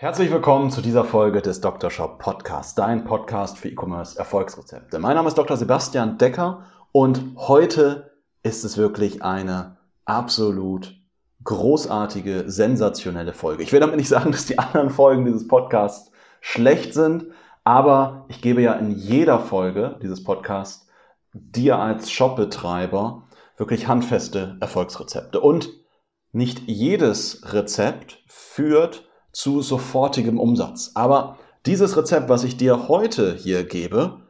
Herzlich willkommen zu dieser Folge des Dr. Shop Podcasts, dein Podcast für E-Commerce Erfolgsrezepte. Mein Name ist Dr. Sebastian Decker und heute ist es wirklich eine absolut großartige, sensationelle Folge. Ich will damit nicht sagen, dass die anderen Folgen dieses Podcasts schlecht sind, aber ich gebe ja in jeder Folge dieses Podcasts dir als Shopbetreiber wirklich handfeste Erfolgsrezepte. Und nicht jedes Rezept führt zu sofortigem Umsatz. Aber dieses Rezept, was ich dir heute hier gebe,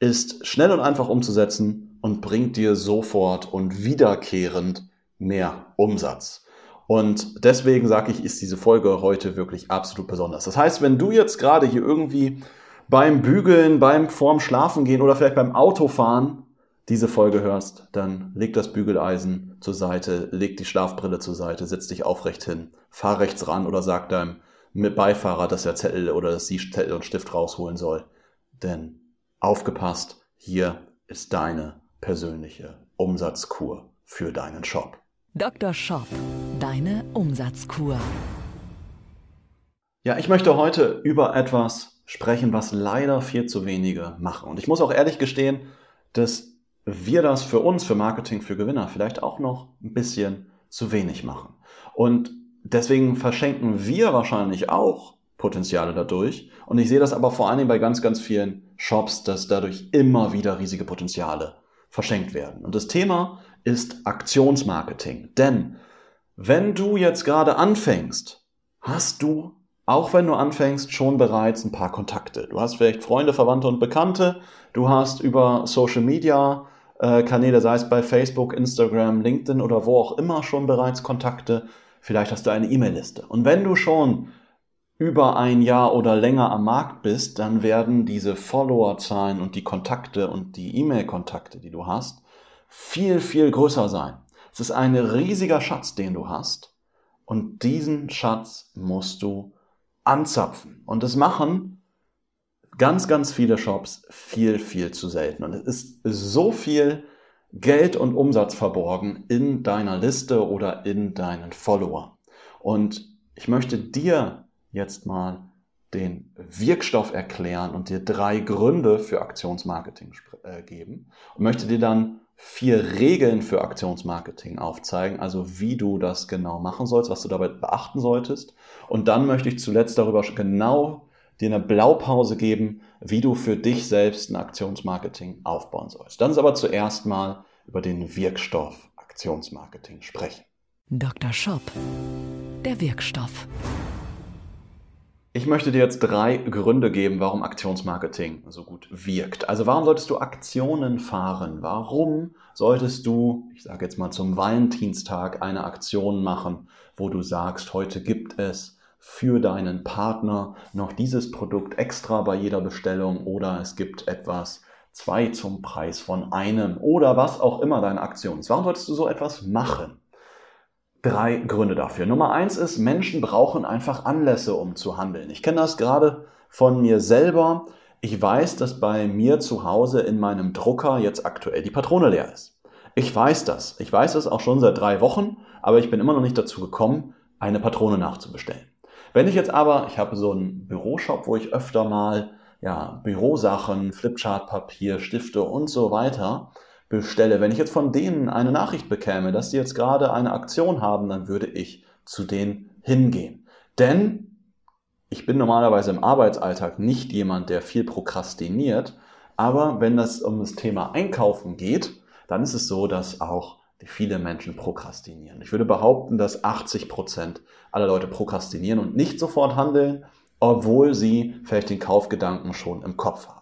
ist schnell und einfach umzusetzen und bringt dir sofort und wiederkehrend mehr Umsatz. Und deswegen sage ich, ist diese Folge heute wirklich absolut besonders. Das heißt, wenn du jetzt gerade hier irgendwie beim Bügeln, beim vorm Schlafen gehen oder vielleicht beim Autofahren diese Folge hörst, dann leg das Bügeleisen zur Seite, leg die Schlafbrille zur Seite, setz dich aufrecht hin, fahr rechts ran oder sag deinem Beifahrer, dass er Zettel oder dass sie Zettel und Stift rausholen soll. Denn aufgepasst, hier ist deine persönliche Umsatzkur für deinen Shop. Dr. Shop, deine Umsatzkur. Ja, ich möchte heute über etwas sprechen, was leider viel zu wenige machen. Und ich muss auch ehrlich gestehen, dass wir das für uns, für Marketing für Gewinner, vielleicht auch noch ein bisschen zu wenig machen. Und deswegen verschenken wir wahrscheinlich auch Potenziale dadurch. Und ich sehe das aber vor allen Dingen bei ganz, ganz vielen Shops, dass dadurch immer wieder riesige Potenziale verschenkt werden. Und das Thema ist Aktionsmarketing. Denn wenn du jetzt gerade anfängst, hast du, auch wenn du anfängst, schon bereits ein paar Kontakte. Du hast vielleicht Freunde, Verwandte und Bekannte. Du hast über Social Media äh, Kanäle, sei es bei Facebook, Instagram, LinkedIn oder wo auch immer schon bereits Kontakte. Vielleicht hast du eine E-Mail-Liste. Und wenn du schon über ein Jahr oder länger am Markt bist, dann werden diese Followerzahlen und die Kontakte und die E-Mail-Kontakte, die du hast, viel, viel größer sein. Es ist ein riesiger Schatz, den du hast. Und diesen Schatz musst du anzapfen. Und das machen ganz, ganz viele Shops viel, viel zu selten. Und es ist so viel Geld und Umsatz verborgen in deiner Liste oder in deinen Follower. Und ich möchte dir jetzt mal den Wirkstoff erklären und dir drei Gründe für Aktionsmarketing äh, geben und möchte dir dann vier Regeln für Aktionsmarketing aufzeigen, also wie du das genau machen sollst, was du dabei beachten solltest. Und dann möchte ich zuletzt darüber genau dir eine Blaupause geben, wie du für dich selbst ein Aktionsmarketing aufbauen sollst. Dann ist aber zuerst mal über den Wirkstoff Aktionsmarketing sprechen. Dr. Shop, der Wirkstoff. Ich möchte dir jetzt drei Gründe geben, warum Aktionsmarketing so gut wirkt. Also warum solltest du Aktionen fahren? Warum solltest du, ich sage jetzt mal zum Valentinstag, eine Aktion machen, wo du sagst, heute gibt es für deinen Partner noch dieses Produkt extra bei jeder Bestellung oder es gibt etwas zwei zum Preis von einem oder was auch immer deine Aktion ist. Warum solltest du so etwas machen? drei Gründe dafür. Nummer eins ist, Menschen brauchen einfach Anlässe, um zu handeln. Ich kenne das gerade von mir selber. Ich weiß, dass bei mir zu Hause in meinem Drucker jetzt aktuell die Patrone leer ist. Ich weiß das. Ich weiß das auch schon seit drei Wochen, aber ich bin immer noch nicht dazu gekommen, eine Patrone nachzubestellen. Wenn ich jetzt aber, ich habe so einen Büroshop, wo ich öfter mal ja, Bürosachen, Flipchartpapier, Stifte und so weiter bestelle. Wenn ich jetzt von denen eine Nachricht bekäme, dass sie jetzt gerade eine Aktion haben, dann würde ich zu denen hingehen. Denn ich bin normalerweise im Arbeitsalltag nicht jemand, der viel prokrastiniert, aber wenn das um das Thema Einkaufen geht, dann ist es so, dass auch viele Menschen prokrastinieren. Ich würde behaupten, dass 80 Prozent aller Leute prokrastinieren und nicht sofort handeln, obwohl sie vielleicht den Kaufgedanken schon im Kopf haben.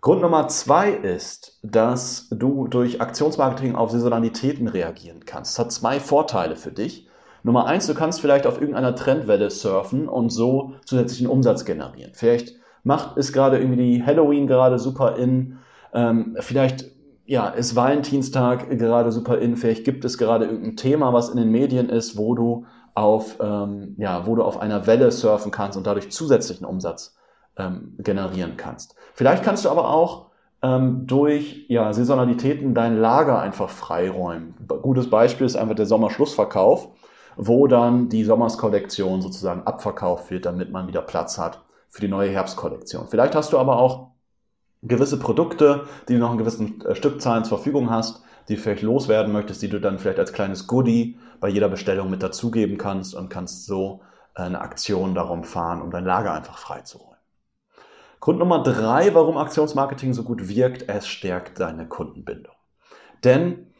Grund Nummer zwei ist, dass du durch Aktionsmarketing auf Saisonalitäten reagieren kannst. Es hat zwei Vorteile für dich. Nummer eins, du kannst vielleicht auf irgendeiner Trendwelle surfen und so zusätzlichen Umsatz generieren. Vielleicht macht ist gerade irgendwie die Halloween gerade super in, ähm, vielleicht ja, ist Valentinstag gerade super in, vielleicht gibt es gerade irgendein Thema, was in den Medien ist, wo du auf, ähm, ja, wo du auf einer Welle surfen kannst und dadurch zusätzlichen Umsatz ähm, generieren kannst. Vielleicht kannst du aber auch ähm, durch ja, Saisonalitäten dein Lager einfach freiräumen. Gutes Beispiel ist einfach der Sommerschlussverkauf, wo dann die Sommerskollektion sozusagen abverkauft wird, damit man wieder Platz hat für die neue Herbstkollektion. Vielleicht hast du aber auch gewisse Produkte, die du noch in gewissen äh, Stückzahlen zur Verfügung hast, die du vielleicht loswerden möchtest, die du dann vielleicht als kleines Goodie bei jeder Bestellung mit dazugeben kannst und kannst so äh, eine Aktion darum fahren, um dein Lager einfach freizuräumen. Grund Nummer drei, warum Aktionsmarketing so gut wirkt, es stärkt deine Kundenbindung. Denn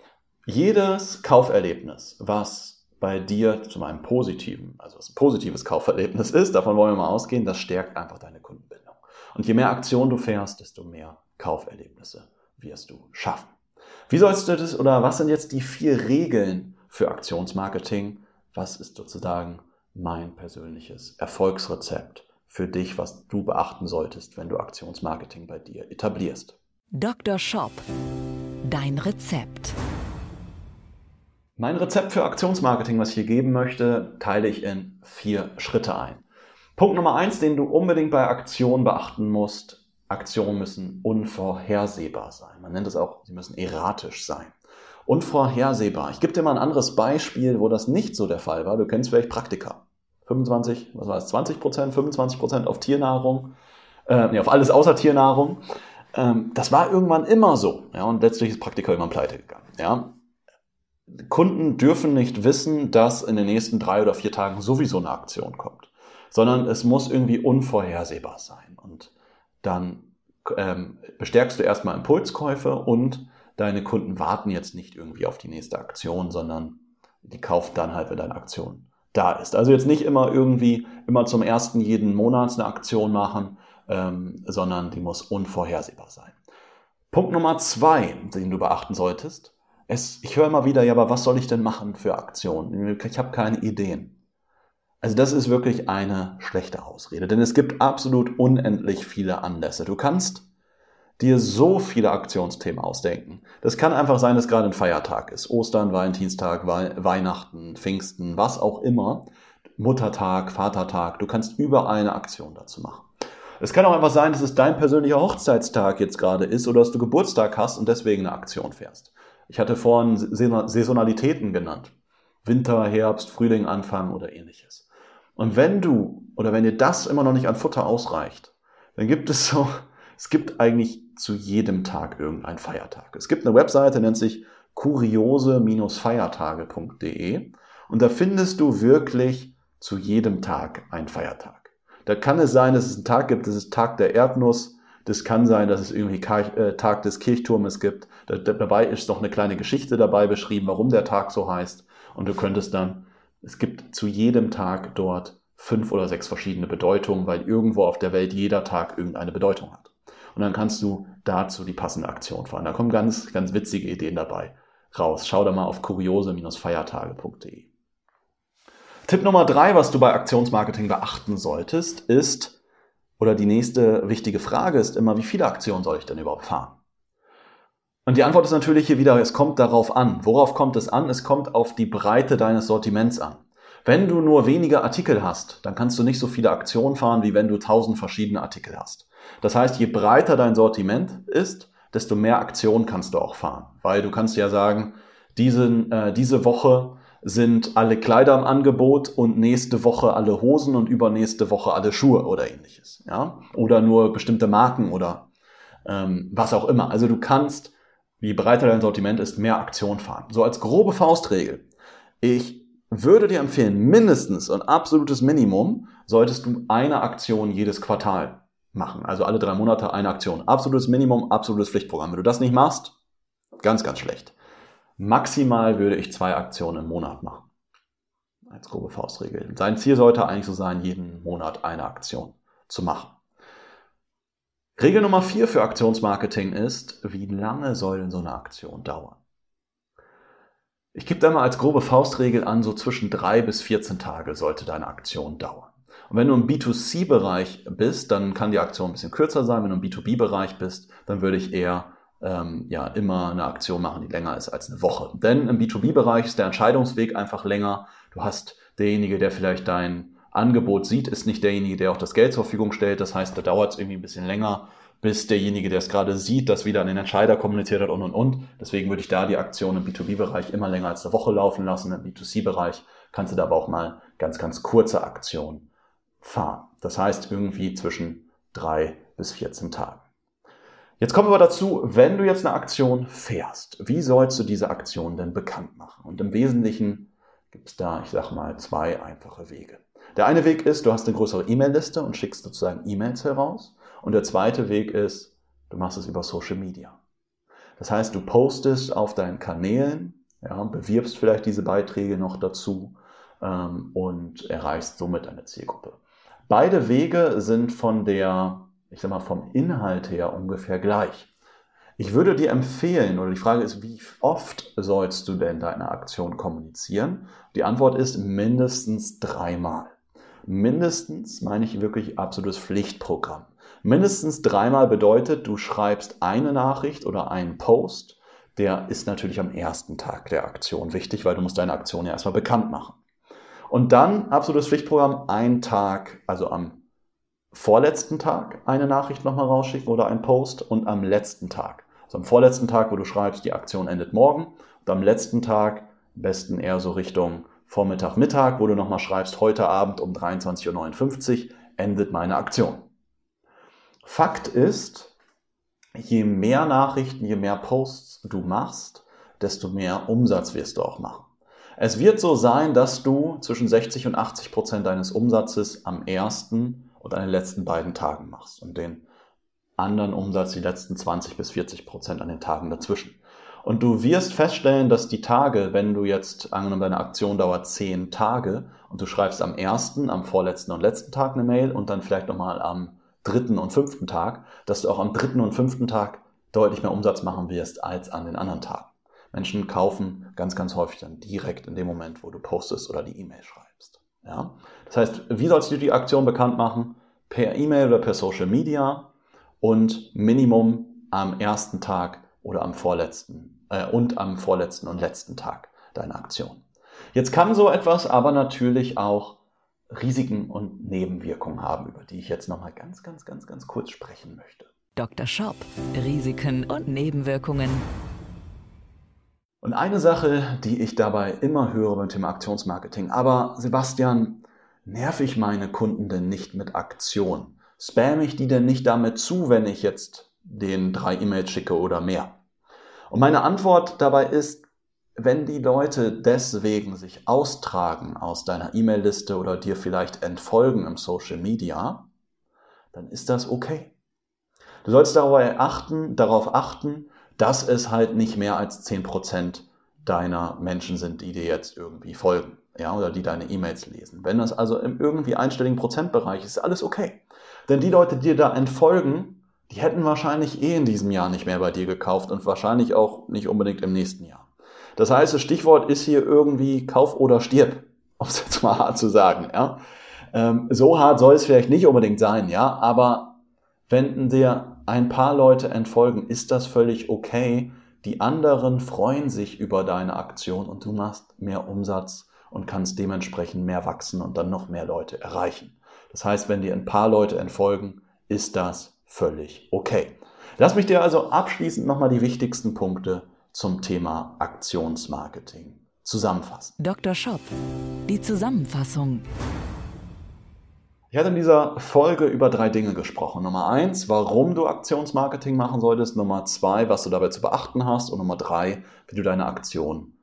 jedes Kauferlebnis, was bei dir zu einem positiven, also was ein positives Kauferlebnis ist, davon wollen wir mal ausgehen, das stärkt einfach deine Kundenbindung. Und je mehr Aktionen du fährst, desto mehr Kauferlebnisse wirst du schaffen. Wie sollst du das oder was sind jetzt die vier Regeln für Aktionsmarketing? Was ist sozusagen mein persönliches Erfolgsrezept für dich, was du beachten solltest, wenn du Aktionsmarketing bei dir etablierst? Dr. Shop. Dein Rezept. Mein Rezept für Aktionsmarketing, was ich hier geben möchte, teile ich in vier Schritte ein. Punkt Nummer eins, den du unbedingt bei Aktionen beachten musst, Aktionen müssen unvorhersehbar sein. Man nennt es auch, sie müssen erratisch sein. Unvorhersehbar. Ich gebe dir mal ein anderes Beispiel, wo das nicht so der Fall war. Du kennst vielleicht Praktika. 25, was war es, 20 Prozent, 25 Prozent auf Tiernahrung, äh, nee, auf alles außer Tiernahrung. Ähm, das war irgendwann immer so. Ja, und letztlich ist Praktika immer pleite gegangen. Ja. Kunden dürfen nicht wissen, dass in den nächsten drei oder vier Tagen sowieso eine Aktion kommt, sondern es muss irgendwie unvorhersehbar sein. Und dann ähm, bestärkst du erstmal Impulskäufe und deine Kunden warten jetzt nicht irgendwie auf die nächste Aktion, sondern die kaufen dann halt, wenn deine Aktion da ist. Also jetzt nicht immer irgendwie immer zum ersten jeden Monat eine Aktion machen, ähm, sondern die muss unvorhersehbar sein. Punkt Nummer zwei, den du beachten solltest. Es, ich höre immer wieder, ja, aber was soll ich denn machen für Aktionen? Ich habe keine Ideen. Also das ist wirklich eine schlechte Ausrede, denn es gibt absolut unendlich viele Anlässe. Du kannst dir so viele Aktionsthemen ausdenken. Das kann einfach sein, dass gerade ein Feiertag ist. Ostern, Valentinstag, Weihnachten, Pfingsten, was auch immer. Muttertag, Vatertag. Du kannst überall eine Aktion dazu machen. Es kann auch einfach sein, dass es dein persönlicher Hochzeitstag jetzt gerade ist oder dass du Geburtstag hast und deswegen eine Aktion fährst. Ich hatte vorhin Saisonalitäten genannt. Winter, Herbst, Frühling, Anfang oder ähnliches. Und wenn du oder wenn dir das immer noch nicht an Futter ausreicht, dann gibt es so, es gibt eigentlich zu jedem Tag irgendeinen Feiertag. Es gibt eine Webseite, nennt sich kuriose-feiertage.de und da findest du wirklich zu jedem Tag einen Feiertag. Da kann es sein, dass es einen Tag gibt, das ist Tag der Erdnuss, das kann sein, dass es irgendwie äh, Tag des Kirchturmes gibt. dabei ist noch eine kleine Geschichte dabei beschrieben, warum der Tag so heißt. Und du könntest dann es gibt zu jedem Tag dort fünf oder sechs verschiedene Bedeutungen, weil irgendwo auf der Welt jeder Tag irgendeine Bedeutung hat. Und dann kannst du dazu die passende Aktion fahren. Da kommen ganz, ganz witzige Ideen dabei raus. Schau da mal auf kuriose-feiertage.de. Tipp Nummer drei, was du bei Aktionsmarketing beachten solltest, ist, oder die nächste wichtige Frage ist immer, wie viele Aktionen soll ich denn überhaupt fahren? Und die Antwort ist natürlich hier wieder, es kommt darauf an. Worauf kommt es an? Es kommt auf die Breite deines Sortiments an. Wenn du nur wenige Artikel hast, dann kannst du nicht so viele Aktionen fahren, wie wenn du tausend verschiedene Artikel hast. Das heißt, je breiter dein Sortiment ist, desto mehr Aktionen kannst du auch fahren. Weil du kannst ja sagen, diesen, äh, diese Woche sind alle Kleider im Angebot und nächste Woche alle Hosen und übernächste Woche alle Schuhe oder ähnliches. Ja? Oder nur bestimmte Marken oder ähm, was auch immer. Also du kannst je breiter dein Sortiment ist, mehr Aktion fahren. So als grobe Faustregel. Ich würde dir empfehlen, mindestens und absolutes Minimum solltest du eine Aktion jedes Quartal machen. Also alle drei Monate eine Aktion. Absolutes Minimum, absolutes Pflichtprogramm. Wenn du das nicht machst, ganz, ganz schlecht. Maximal würde ich zwei Aktionen im Monat machen. Als grobe Faustregel. Sein Ziel sollte eigentlich so sein, jeden Monat eine Aktion zu machen. Regel Nummer vier für Aktionsmarketing ist, wie lange soll denn so eine Aktion dauern? Ich gebe da mal als grobe Faustregel an, so zwischen drei bis 14 Tage sollte deine Aktion dauern. Und wenn du im B2C-Bereich bist, dann kann die Aktion ein bisschen kürzer sein. Wenn du im B2B-Bereich bist, dann würde ich eher ähm, ja, immer eine Aktion machen, die länger ist als eine Woche. Denn im B2B-Bereich ist der Entscheidungsweg einfach länger. Du hast derjenige, der vielleicht dein Angebot sieht, ist nicht derjenige, der auch das Geld zur Verfügung stellt. Das heißt, da dauert es irgendwie ein bisschen länger, bis derjenige, der es gerade sieht, das wieder an den Entscheider kommuniziert hat und und und. Deswegen würde ich da die Aktion im B2B-Bereich immer länger als eine Woche laufen lassen. Im B2C-Bereich kannst du da aber auch mal ganz, ganz kurze Aktionen fahren. Das heißt irgendwie zwischen drei bis 14 Tagen. Jetzt kommen wir dazu, wenn du jetzt eine Aktion fährst, wie sollst du diese Aktion denn bekannt machen? Und im Wesentlichen gibt es da, ich sag mal, zwei einfache Wege. Der eine Weg ist, du hast eine größere E-Mail-Liste und schickst sozusagen E-Mails heraus. Und der zweite Weg ist, du machst es über Social Media. Das heißt, du postest auf deinen Kanälen, ja, bewirbst vielleicht diese Beiträge noch dazu ähm, und erreichst somit eine Zielgruppe. Beide Wege sind von der, ich sag mal, vom Inhalt her ungefähr gleich. Ich würde dir empfehlen, oder die Frage ist, wie oft sollst du denn deine Aktion kommunizieren? Die Antwort ist mindestens dreimal. Mindestens meine ich wirklich absolutes Pflichtprogramm. Mindestens dreimal bedeutet, du schreibst eine Nachricht oder einen Post, der ist natürlich am ersten Tag der Aktion wichtig, weil du musst deine Aktion ja erstmal bekannt machen. Und dann absolutes Pflichtprogramm, ein Tag, also am vorletzten Tag eine Nachricht nochmal rausschicken oder einen Post und am letzten Tag. Also am vorletzten Tag, wo du schreibst, die Aktion endet morgen und am letzten Tag, am besten eher so Richtung Vormittag, Mittag, wo du nochmal schreibst, heute Abend um 23.59 Uhr endet meine Aktion. Fakt ist, je mehr Nachrichten, je mehr Posts du machst, desto mehr Umsatz wirst du auch machen. Es wird so sein, dass du zwischen 60 und 80 Prozent deines Umsatzes am ersten und an den letzten beiden Tagen machst und den anderen Umsatz die letzten 20 bis 40 Prozent an den Tagen dazwischen. Und du wirst feststellen, dass die Tage, wenn du jetzt, angenommen deine Aktion dauert 10 Tage und du schreibst am ersten, am vorletzten und letzten Tag eine Mail und dann vielleicht nochmal am dritten und fünften Tag, dass du auch am dritten und fünften Tag deutlich mehr Umsatz machen wirst als an den anderen Tagen. Menschen kaufen ganz, ganz häufig dann direkt in dem Moment, wo du postest oder die E-Mail schreibst. Ja? Das heißt, wie sollst du die Aktion bekannt machen? Per E-Mail oder per Social Media und Minimum am ersten Tag oder am vorletzten äh, und am vorletzten und letzten Tag deiner Aktion. Jetzt kann so etwas aber natürlich auch Risiken und Nebenwirkungen haben, über die ich jetzt nochmal ganz, ganz, ganz, ganz kurz sprechen möchte. Dr. Shop. Risiken und Nebenwirkungen. Und eine Sache, die ich dabei immer höre beim Thema Aktionsmarketing, aber Sebastian, nerv ich meine Kunden denn nicht mit Aktion? Spam ich die denn nicht damit zu, wenn ich jetzt den drei E-Mails schicke oder mehr? Und meine Antwort dabei ist, wenn die Leute deswegen sich austragen aus deiner E-Mail-Liste oder dir vielleicht entfolgen im Social Media, dann ist das okay. Du sollst dabei achten, darauf achten, dass es halt nicht mehr als 10% deiner Menschen sind, die dir jetzt irgendwie folgen, ja, oder die deine E-Mails lesen. Wenn das also im irgendwie einstelligen Prozentbereich ist, ist alles okay. Denn die Leute, die dir da entfolgen, die hätten wahrscheinlich eh in diesem Jahr nicht mehr bei dir gekauft und wahrscheinlich auch nicht unbedingt im nächsten Jahr. Das heißt, das Stichwort ist hier irgendwie Kauf oder stirb, um es jetzt mal hart zu sagen. Ja? Ähm, so hart soll es vielleicht nicht unbedingt sein, ja, aber wenn dir ein paar Leute entfolgen, ist das völlig okay. Die anderen freuen sich über deine Aktion und du machst mehr Umsatz und kannst dementsprechend mehr wachsen und dann noch mehr Leute erreichen. Das heißt, wenn dir ein paar Leute entfolgen, ist das völlig okay. Lass mich dir also abschließend nochmal die wichtigsten Punkte zum Thema Aktionsmarketing zusammenfassen. Dr. Shop, die Zusammenfassung. Ich hatte in dieser Folge über drei Dinge gesprochen. Nummer eins, warum du Aktionsmarketing machen solltest. Nummer zwei, was du dabei zu beachten hast. Und Nummer drei, wie du deine Aktion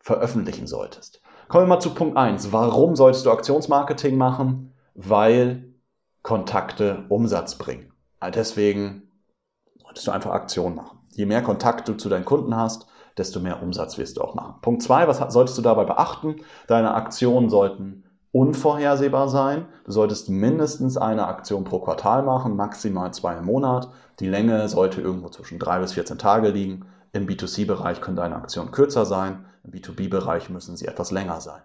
veröffentlichen solltest. Kommen wir mal zu Punkt eins. Warum solltest du Aktionsmarketing machen? Weil Kontakte Umsatz bringen. Deswegen solltest du einfach Aktion machen. Je mehr Kontakt du zu deinen Kunden hast, desto mehr Umsatz wirst du auch machen. Punkt zwei, was solltest du dabei beachten? Deine Aktionen sollten unvorhersehbar sein. Du solltest mindestens eine Aktion pro Quartal machen, maximal zwei im Monat. Die Länge sollte irgendwo zwischen drei bis 14 Tage liegen. Im B2C-Bereich können deine Aktionen kürzer sein. Im B2B-Bereich müssen sie etwas länger sein.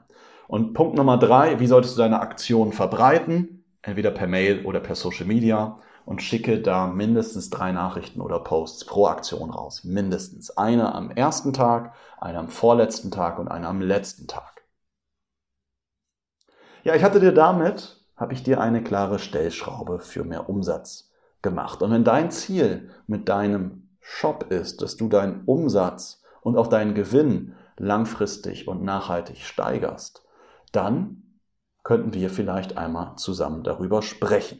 Und Punkt Nummer drei, wie solltest du deine Aktion verbreiten? Entweder per Mail oder per Social Media und schicke da mindestens drei Nachrichten oder Posts pro Aktion raus. Mindestens. Eine am ersten Tag, eine am vorletzten Tag und eine am letzten Tag. Ja, ich hatte dir damit, habe ich dir eine klare Stellschraube für mehr Umsatz gemacht. Und wenn dein Ziel mit deinem Shop ist, dass du deinen Umsatz und auch deinen Gewinn langfristig und nachhaltig steigerst, dann könnten wir vielleicht einmal zusammen darüber sprechen.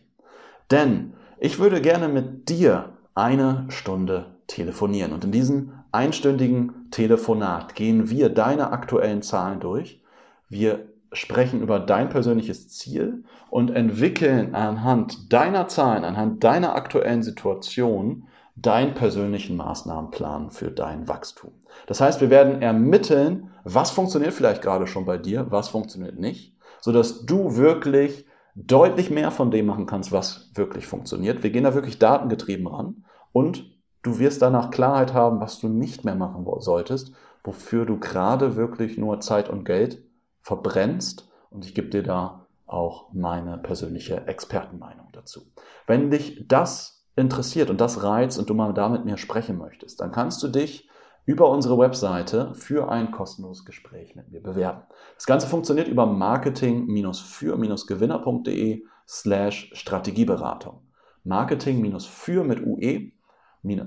Denn ich würde gerne mit dir eine Stunde telefonieren und in diesem einstündigen Telefonat gehen wir deine aktuellen Zahlen durch. Wir sprechen über dein persönliches Ziel und entwickeln anhand deiner Zahlen, anhand deiner aktuellen Situation deinen persönlichen Maßnahmenplan für dein Wachstum. Das heißt, wir werden ermitteln, was funktioniert vielleicht gerade schon bei dir, was funktioniert nicht, sodass du wirklich deutlich mehr von dem machen kannst, was wirklich funktioniert. Wir gehen da wirklich datengetrieben ran und du wirst danach Klarheit haben, was du nicht mehr machen solltest, wofür du gerade wirklich nur Zeit und Geld verbrennst und ich gebe dir da auch meine persönliche Expertenmeinung dazu. Wenn dich das interessiert und das reizt und du mal da mit mir sprechen möchtest, dann kannst du dich über unsere Webseite für ein kostenloses Gespräch mit mir bewerben. Das Ganze funktioniert über marketing-für-gewinner.de slash Strategieberatung. Marketing-für mit UE,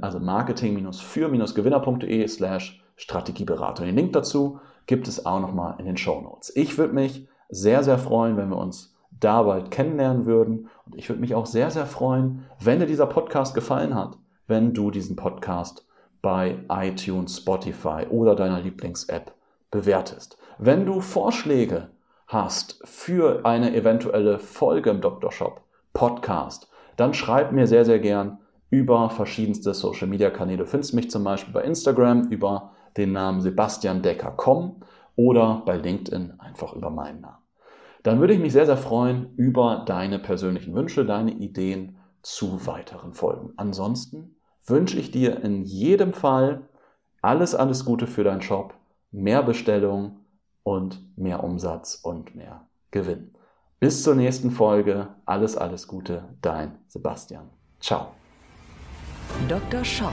also marketing-für-gewinner.de slash Strategieberatung. Den Link dazu gibt es auch nochmal in den Show Notes. Ich würde mich sehr, sehr freuen, wenn wir uns da bald kennenlernen würden. Und ich würde mich auch sehr, sehr freuen, wenn dir dieser Podcast gefallen hat, wenn du diesen Podcast bei iTunes, Spotify oder deiner Lieblings-App bewertest. Wenn du Vorschläge hast für eine eventuelle Folge im Dr. Shop Podcast, dann schreib mir sehr, sehr gern über verschiedenste Social Media Kanäle. Du findest mich zum Beispiel bei Instagram über den Namen Sebastian Decker.com oder bei LinkedIn einfach über meinen Namen. Dann würde ich mich sehr, sehr freuen über deine persönlichen Wünsche, deine Ideen zu weiteren Folgen. Ansonsten wünsche ich dir in jedem Fall alles, alles Gute für deinen Shop, mehr Bestellung und mehr Umsatz und mehr Gewinn. Bis zur nächsten Folge. Alles, alles Gute. Dein Sebastian. Ciao. Dr. Shop